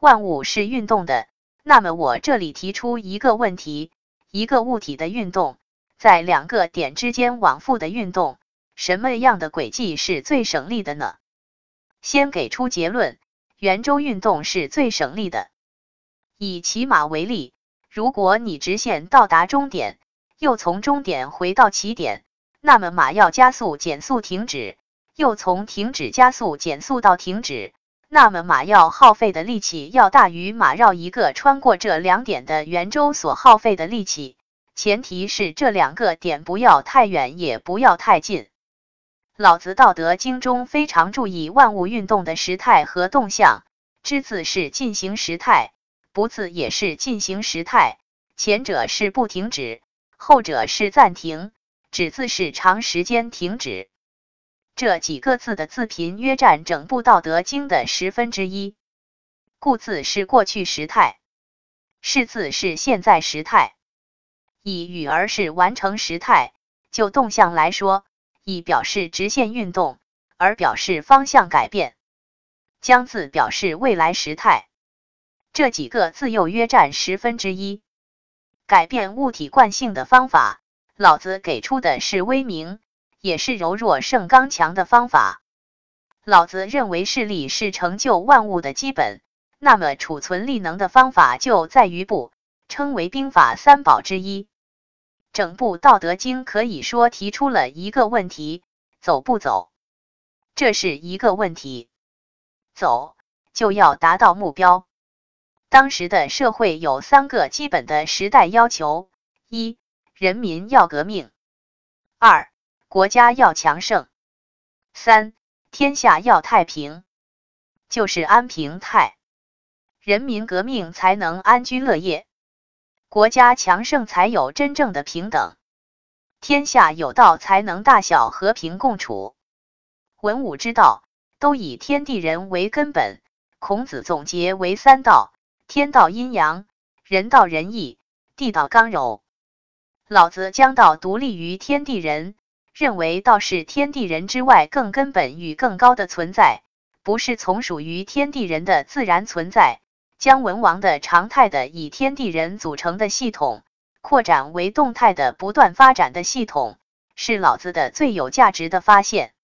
万物是运动的。那么我这里提出一个问题：一个物体的运动，在两个点之间往复的运动，什么样的轨迹是最省力的呢？先给出结论：圆周运动是最省力的。以骑马为例，如果你直线到达终点，又从终点回到起点，那么马要加速、减速、停止，又从停止加速、减速到停止。那么马要耗费的力气要大于马绕一个穿过这两点的圆周所耗费的力气，前提是这两个点不要太远，也不要太近。老子《道德经》中非常注意万物运动的时态和动向，之字是进行时态，不字也是进行时态，前者是不停止，后者是暂停，止字是长时间停止。这几个字的字频约占整部《道德经》的十分之一。故字是过去时态，是字是现在时态，以语儿是完成时态。就动向来说，以表示直线运动，而表示方向改变。将字表示未来时态。这几个字又约占十分之一。改变物体惯性的方法，老子给出的是微明。也是柔弱胜刚强的方法。老子认为势力是成就万物的基本，那么储存力能的方法就在于不，称为兵法三宝之一。整部《道德经》可以说提出了一个问题：走不走？这是一个问题。走就要达到目标。当时的社会有三个基本的时代要求：一、人民要革命；二、国家要强盛，三天下要太平，就是安平泰，人民革命才能安居乐业，国家强盛才有真正的平等，天下有道才能大小和平共处。文武之道都以天地人为根本，孔子总结为三道：天道阴阳，人道仁义，地道刚柔。老子将道独立于天地人。认为道是天地人之外更根本与更高的存在，不是从属于天地人的自然存在。将文王的常态的以天地人组成的系统扩展为动态的不断发展的系统，是老子的最有价值的发现。